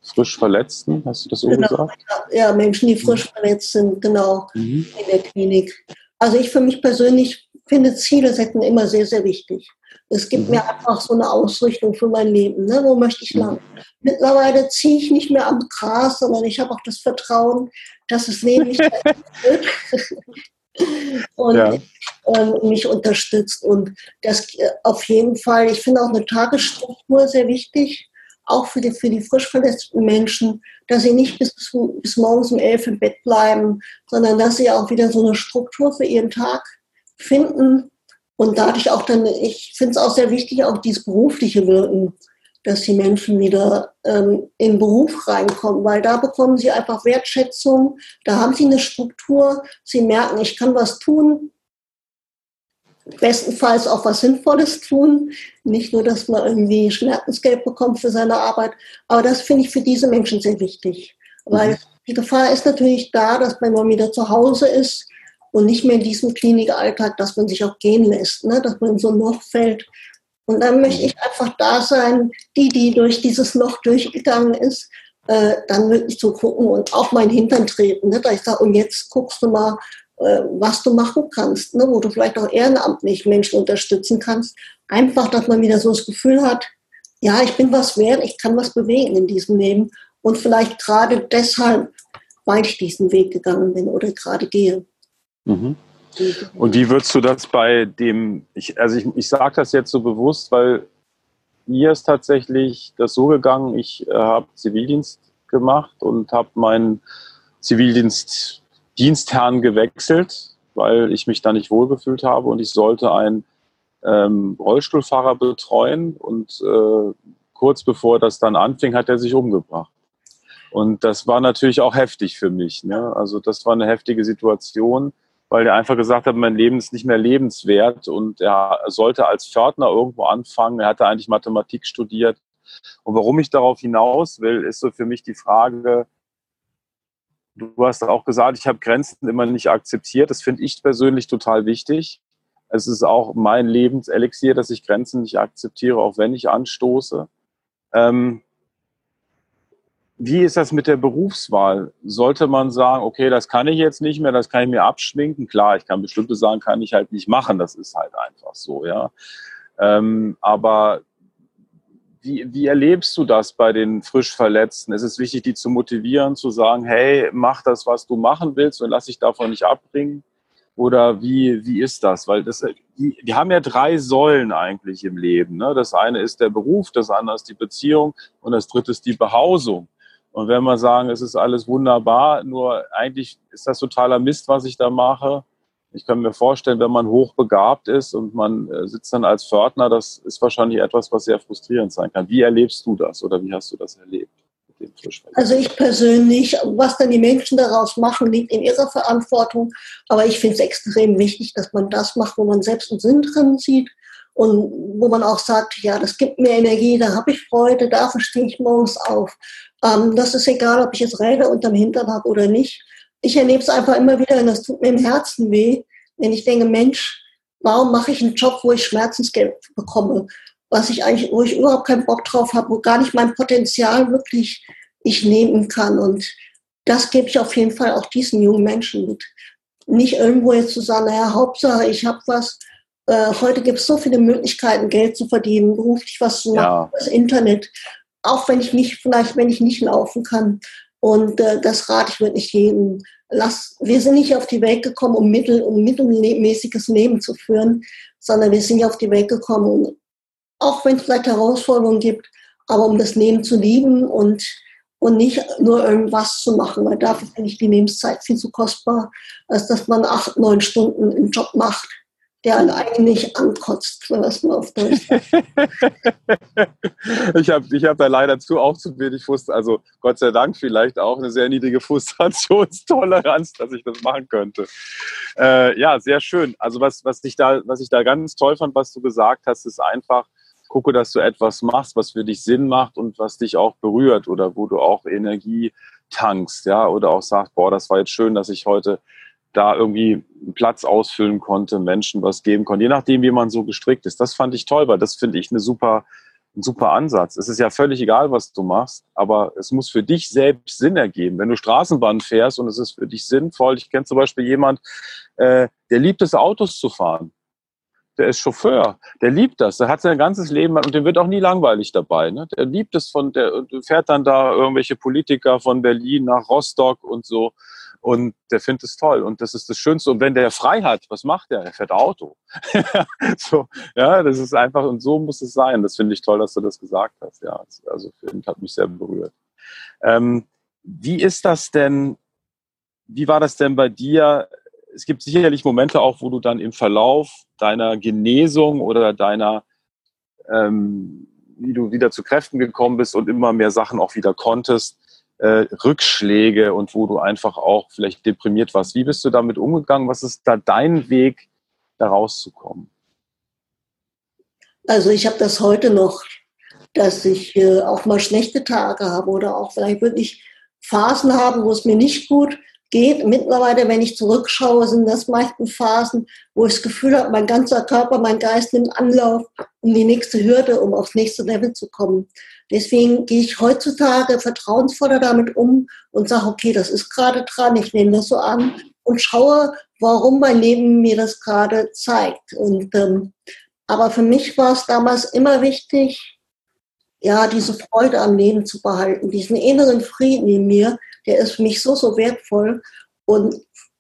Frisch Verletzten, hast du das so genau, gesagt? Ja, Menschen, die frisch verletzt sind, genau, mhm. in der Klinik. Also ich für mich persönlich finde Ziele setzen immer sehr, sehr wichtig. Es gibt mhm. mir einfach so eine Ausrichtung für mein Leben. Ne? Wo möchte ich mhm. lang? Mittlerweile ziehe ich nicht mehr am Gras, sondern ich habe auch das Vertrauen, dass es Leben nicht wird. und ja. ähm, mich unterstützt. Und das äh, auf jeden Fall, ich finde auch eine Tagesstruktur sehr wichtig, auch für die, für die frisch verletzten Menschen, dass sie nicht bis, bis morgens um elf im Bett bleiben, sondern dass sie auch wieder so eine Struktur für ihren Tag finden. Und dadurch auch dann, ich finde es auch sehr wichtig, auch dieses berufliche Wirken dass die Menschen wieder ähm, in den Beruf reinkommen, weil da bekommen sie einfach Wertschätzung, da haben sie eine Struktur, sie merken, ich kann was tun, bestenfalls auch was Sinnvolles tun, nicht nur, dass man irgendwie Schmerzensgeld bekommt für seine Arbeit, aber das finde ich für diese Menschen sehr wichtig, weil mhm. die Gefahr ist natürlich da, dass wenn man wieder zu Hause ist und nicht mehr in diesem Klinikalltag, dass man sich auch gehen lässt, ne? dass man in so ein Loch fällt, und dann möchte ich einfach da sein, die, die durch dieses Loch durchgegangen ist, äh, dann wirklich zu gucken und auf meinen Hintern treten. Ne? Da ich sage, und jetzt guckst du mal, was du machen kannst, ne? wo du vielleicht auch ehrenamtlich Menschen unterstützen kannst. Einfach, dass man wieder so das Gefühl hat, ja, ich bin was wert, ich kann was bewegen in diesem Leben. Und vielleicht gerade deshalb, weil ich diesen Weg gegangen bin oder gerade gehe. Mhm. Und wie würdest du das bei dem, ich, also ich, ich sage das jetzt so bewusst, weil mir ist tatsächlich das so gegangen, ich äh, habe Zivildienst gemacht und habe meinen Zivildienst Dienstherrn gewechselt weil ich mich da nicht wohlgefühlt habe und ich sollte einen ähm, Rollstuhlfahrer betreuen und äh, kurz bevor das dann anfing, hat er sich umgebracht. Und das war natürlich auch heftig für mich. Ne? Also das war eine heftige Situation, weil er einfach gesagt hat, mein Leben ist nicht mehr lebenswert und er sollte als Pförtner irgendwo anfangen. Er hatte eigentlich Mathematik studiert. Und warum ich darauf hinaus will, ist so für mich die Frage, du hast auch gesagt, ich habe Grenzen immer nicht akzeptiert. Das finde ich persönlich total wichtig. Es ist auch mein Lebenselixier, dass ich Grenzen nicht akzeptiere, auch wenn ich anstoße. Ähm, wie ist das mit der Berufswahl? Sollte man sagen, okay, das kann ich jetzt nicht mehr, das kann ich mir abschminken? Klar, ich kann bestimmte Sachen kann ich halt nicht machen, das ist halt einfach so, ja. Ähm, aber wie, wie erlebst du das bei den frisch Verletzten? Ist es wichtig, die zu motivieren, zu sagen, hey, mach das, was du machen willst und lass dich davon nicht abbringen? Oder wie, wie ist das? Weil das, die, die haben ja drei Säulen eigentlich im Leben. Ne? Das eine ist der Beruf, das andere ist die Beziehung und das dritte ist die Behausung. Und wenn wir sagen, es ist alles wunderbar, nur eigentlich ist das totaler Mist, was ich da mache. Ich kann mir vorstellen, wenn man hochbegabt ist und man äh, sitzt dann als Pförtner, das ist wahrscheinlich etwas, was sehr frustrierend sein kann. Wie erlebst du das oder wie hast du das erlebt? Also ich persönlich, was dann die Menschen daraus machen, liegt in ihrer Verantwortung. Aber ich finde es extrem wichtig, dass man das macht, wo man selbst einen Sinn drin sieht und wo man auch sagt, ja, das gibt mir Energie, da habe ich Freude, dafür stehe ich morgens auf. Ähm, das ist egal, ob ich jetzt Räder unterm Hintern habe oder nicht. Ich erlebe es einfach immer wieder und das tut mir im Herzen weh, wenn ich denke, Mensch, warum mache ich einen Job, wo ich Schmerzensgeld bekomme? Was ich eigentlich, wo ich überhaupt keinen Bock drauf habe, wo gar nicht mein Potenzial wirklich ich nehmen kann. Und das gebe ich auf jeden Fall auch diesen jungen Menschen mit. Nicht irgendwo jetzt zu sagen, naja, Hauptsache, ich habe was. Äh, heute gibt es so viele Möglichkeiten, Geld zu verdienen, beruflich was zu machen, ja. das Internet auch wenn ich nicht, vielleicht wenn ich nicht laufen kann. Und äh, das rate ich wirklich jedem. Lass, wir sind nicht auf die Welt gekommen, um mittel, um mittelmäßiges Leben zu führen, sondern wir sind ja auf die Welt gekommen, auch wenn es vielleicht Herausforderungen gibt, aber um das Leben zu lieben und, und nicht nur irgendwas zu machen, weil dafür finde ich die Lebenszeit viel zu kostbar, als dass man acht, neun Stunden einen Job macht der einen eigentlich ankotzt, was man auf Deutsch Ich habe ich hab da leider zu auch zu wenig Frust, also Gott sei Dank vielleicht auch eine sehr niedrige Frustrationstoleranz, dass ich das machen könnte. Äh, ja, sehr schön. Also was, was, ich da, was ich da ganz toll fand, was du gesagt hast, ist einfach, gucke, dass du etwas machst, was für dich Sinn macht und was dich auch berührt oder wo du auch Energie tankst, ja, oder auch sagst, boah, das war jetzt schön, dass ich heute da irgendwie Platz ausfüllen konnte, Menschen was geben konnte, je nachdem, wie man so gestrickt ist. Das fand ich toll, weil das finde ich eine super, ein super Ansatz. Es ist ja völlig egal, was du machst, aber es muss für dich selbst Sinn ergeben. Wenn du Straßenbahn fährst und es ist für dich sinnvoll, ich kenne zum Beispiel jemand, äh, der liebt es, Autos zu fahren. Der ist Chauffeur, der liebt das, der hat sein ganzes Leben und dem wird auch nie langweilig dabei. Ne? Der liebt es von, der fährt dann da irgendwelche Politiker von Berlin nach Rostock und so und der findet es toll und das ist das Schönste. Und wenn der frei hat, was macht der? Er fährt Auto. so, ja, das ist einfach und so muss es sein. Das finde ich toll, dass du das gesagt hast. Ja, also das hat mich sehr berührt. Ähm, wie ist das denn? Wie war das denn bei dir? Es gibt sicherlich Momente auch, wo du dann im Verlauf deiner Genesung oder deiner ähm, wie du wieder zu Kräften gekommen bist und immer mehr Sachen auch wieder konntest, äh, Rückschläge und wo du einfach auch vielleicht deprimiert warst. Wie bist du damit umgegangen? Was ist da dein Weg, da rauszukommen? Also ich habe das heute noch, dass ich äh, auch mal schlechte Tage habe oder auch vielleicht wirklich Phasen habe, wo es mir nicht gut geht. Mittlerweile, wenn ich zurückschaue, sind das meistens Phasen, wo ich das Gefühl habe, mein ganzer Körper, mein Geist nimmt Anlauf um die nächste Hürde, um aufs nächste Level zu kommen. Deswegen gehe ich heutzutage vertrauensvoller damit um und sage, okay, das ist gerade dran, ich nehme das so an und schaue, warum mein Leben mir das gerade zeigt. Und, ähm, aber für mich war es damals immer wichtig, ja, diese Freude am Leben zu behalten, diesen inneren Frieden in mir, der ist für mich so, so wertvoll und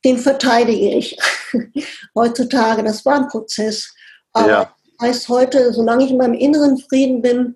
den verteidige ich heutzutage. Das war ein Prozess. Aber ja. das heißt heute, solange ich in meinem inneren Frieden bin,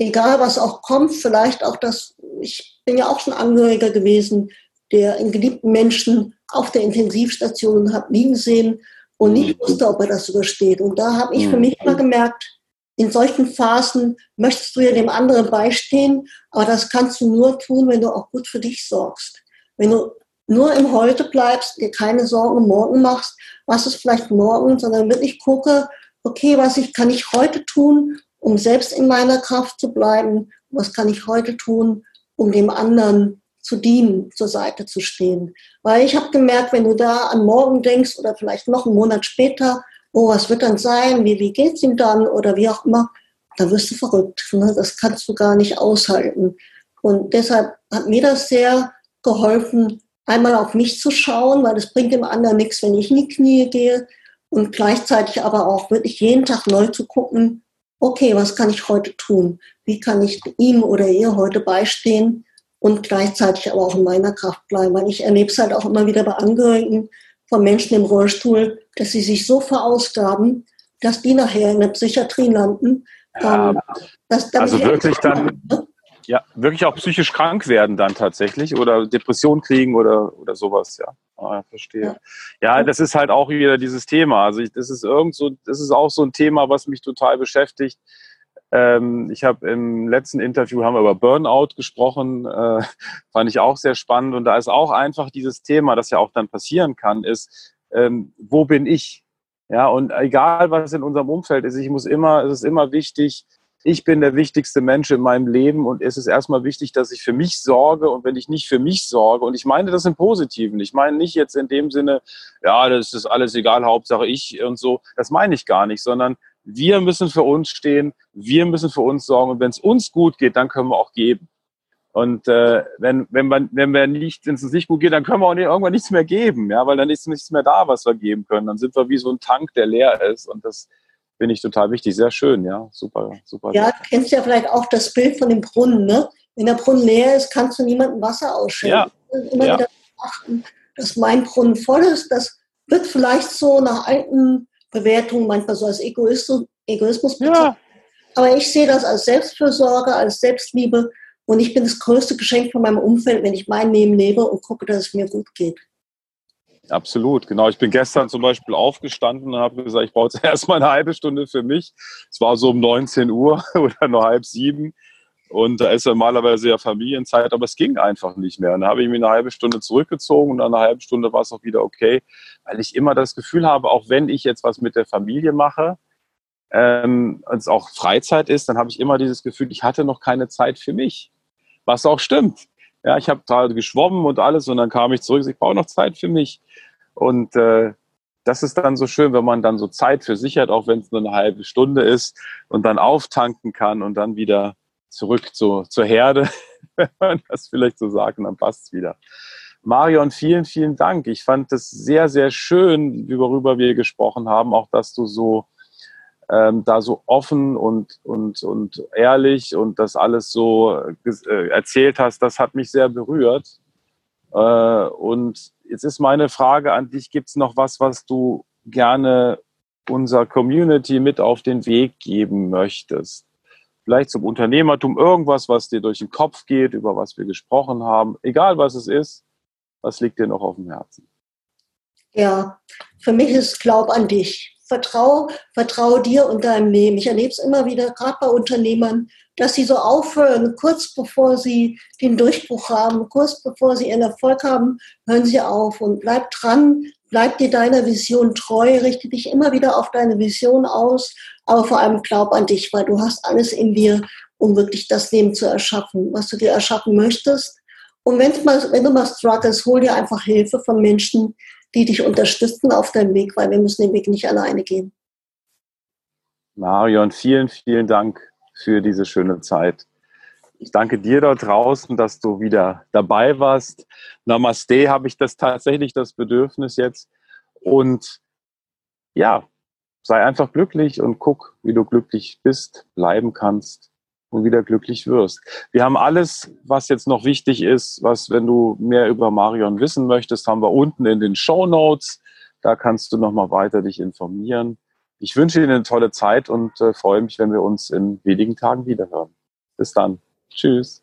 egal was auch kommt, vielleicht auch das, ich bin ja auch schon Angehöriger gewesen, der in geliebten Menschen auf der Intensivstation habe liegen sehen und nicht mhm. wusste, ob er das übersteht. Und da habe ich für mhm. mich immer gemerkt, in solchen Phasen möchtest du ja dem anderen beistehen, aber das kannst du nur tun, wenn du auch gut für dich sorgst. Wenn du nur im Heute bleibst, dir keine Sorgen morgen machst, was ist vielleicht morgen, sondern wirklich gucke, okay, was ich, kann ich heute tun, um selbst in meiner Kraft zu bleiben? Was kann ich heute tun, um dem anderen zu dienen, zur Seite zu stehen? Weil ich habe gemerkt, wenn du da an morgen denkst oder vielleicht noch einen Monat später, oh, was wird dann sein, wie, wie geht's ihm dann oder wie auch immer, dann wirst du verrückt. Ne? Das kannst du gar nicht aushalten. Und deshalb hat mir das sehr geholfen, einmal auf mich zu schauen, weil es bringt dem anderen nichts, wenn ich in die Knie gehe und gleichzeitig aber auch wirklich jeden Tag neu zu gucken, okay, was kann ich heute tun? Wie kann ich ihm oder ihr heute beistehen und gleichzeitig aber auch in meiner Kraft bleiben? Weil ich erlebe es halt auch immer wieder bei Angehörigen von Menschen im Rollstuhl, dass sie sich so verausgaben, dass die nachher in der Psychiatrie landen. Ja, ähm, also wirklich dann, ja, wirklich auch psychisch krank werden dann tatsächlich oder Depression kriegen oder, oder sowas, ja. Ah, verstehe. Ja. ja. das ist halt auch wieder dieses Thema. Also ich, das ist irgend so, das ist auch so ein Thema, was mich total beschäftigt. Ähm, ich habe im letzten Interview haben wir über Burnout gesprochen, äh, fand ich auch sehr spannend. Und da ist auch einfach dieses Thema, das ja auch dann passieren kann, ist, ähm, wo bin ich? Ja, und egal was in unserem Umfeld ist, ich muss immer, es ist immer wichtig, ich bin der wichtigste Mensch in meinem Leben und es ist erstmal wichtig, dass ich für mich sorge und wenn ich nicht für mich sorge, und ich meine das im Positiven, ich meine nicht jetzt in dem Sinne, ja, das ist alles egal, Hauptsache ich und so, das meine ich gar nicht, sondern wir müssen für uns stehen, wir müssen für uns sorgen und wenn es uns gut geht, dann können wir auch geben. Und äh, wenn, wenn, man, wenn wir nicht, wenn es uns nicht gut geht, dann können wir auch nicht, irgendwann nichts mehr geben, ja, weil dann ist nichts mehr da, was wir geben können. Dann sind wir wie so ein Tank, der leer ist. Und das, finde ich total wichtig. Sehr schön, ja. Super, super. Ja, du kennst ja vielleicht auch das Bild von dem Brunnen, ne? Wenn der Brunnen leer ist, kannst du niemandem Wasser ausschenken. Ja. Immer ja. wieder achten, dass mein Brunnen voll ist. Das wird vielleicht so nach alten Bewertungen manchmal so als Egoismus, Egoismus ja. Aber ich sehe das als Selbstfürsorge, als Selbstliebe. Und ich bin das größte Geschenk von meinem Umfeld, wenn ich mein Leben lebe und gucke, dass es mir gut geht. Absolut, genau. Ich bin gestern zum Beispiel aufgestanden und habe gesagt, ich brauche jetzt erstmal eine halbe Stunde für mich. Es war so um 19 Uhr oder nur halb sieben. Und da ist normalerweise ja Familienzeit, aber es ging einfach nicht mehr. Und dann habe ich mich eine halbe Stunde zurückgezogen und nach einer halben Stunde war es auch wieder okay, weil ich immer das Gefühl habe, auch wenn ich jetzt was mit der Familie mache, ähm, es auch Freizeit ist, dann habe ich immer dieses Gefühl, ich hatte noch keine Zeit für mich. Was auch stimmt. Ja, ich habe da geschwommen und alles und dann kam ich zurück, ich brauche noch Zeit für mich. Und äh, das ist dann so schön, wenn man dann so Zeit für sich hat, auch wenn es nur eine halbe Stunde ist und dann auftanken kann und dann wieder zurück zu, zur Herde, wenn man das vielleicht so sagt, und dann passt es wieder. Marion, vielen, vielen Dank. Ich fand es sehr, sehr schön, worüber wir gesprochen haben, auch dass du so ähm, da so offen und, und, und ehrlich und das alles so äh, erzählt hast, das hat mich sehr berührt. Äh, und jetzt ist meine Frage an dich, gibt es noch was, was du gerne unserer Community mit auf den Weg geben möchtest? Vielleicht zum Unternehmertum, irgendwas, was dir durch den Kopf geht, über was wir gesprochen haben, egal was es ist, was liegt dir noch auf dem Herzen? Ja, für mich ist Glaub an dich vertraue, vertraue dir und deinem Leben. Ich erlebe es immer wieder, gerade bei Unternehmern, dass sie so aufhören, kurz bevor sie den Durchbruch haben, kurz bevor sie ihren Erfolg haben, hören sie auf und bleib dran, bleib dir deiner Vision treu, richte dich immer wieder auf deine Vision aus, aber vor allem glaub an dich, weil du hast alles in dir, um wirklich das Leben zu erschaffen, was du dir erschaffen möchtest. Und mal, wenn du mal struggles, hol dir einfach Hilfe von Menschen, die dich unterstützen auf deinem Weg, weil wir müssen den Weg nicht alleine gehen. Marion, vielen, vielen Dank für diese schöne Zeit. Ich danke dir dort draußen, dass du wieder dabei warst. Namaste habe ich das tatsächlich das Bedürfnis jetzt. Und ja, sei einfach glücklich und guck, wie du glücklich bist, bleiben kannst und wieder glücklich wirst. Wir haben alles, was jetzt noch wichtig ist, was, wenn du mehr über Marion wissen möchtest, haben wir unten in den Show Notes. Da kannst du nochmal weiter dich informieren. Ich wünsche dir eine tolle Zeit und äh, freue mich, wenn wir uns in wenigen Tagen wiederhören. Bis dann. Tschüss.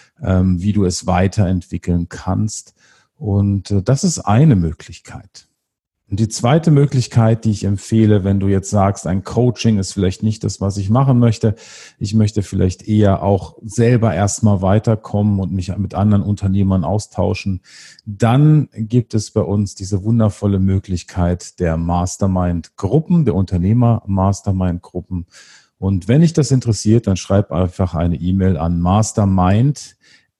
ähm, wie du es weiterentwickeln kannst. Und äh, das ist eine Möglichkeit. Und die zweite Möglichkeit, die ich empfehle, wenn du jetzt sagst, ein Coaching ist vielleicht nicht das, was ich machen möchte, ich möchte vielleicht eher auch selber erstmal weiterkommen und mich mit anderen Unternehmern austauschen, dann gibt es bei uns diese wundervolle Möglichkeit der Mastermind-Gruppen, der Unternehmer-Mastermind-Gruppen. Und wenn dich das interessiert, dann schreib einfach eine E-Mail an mastermind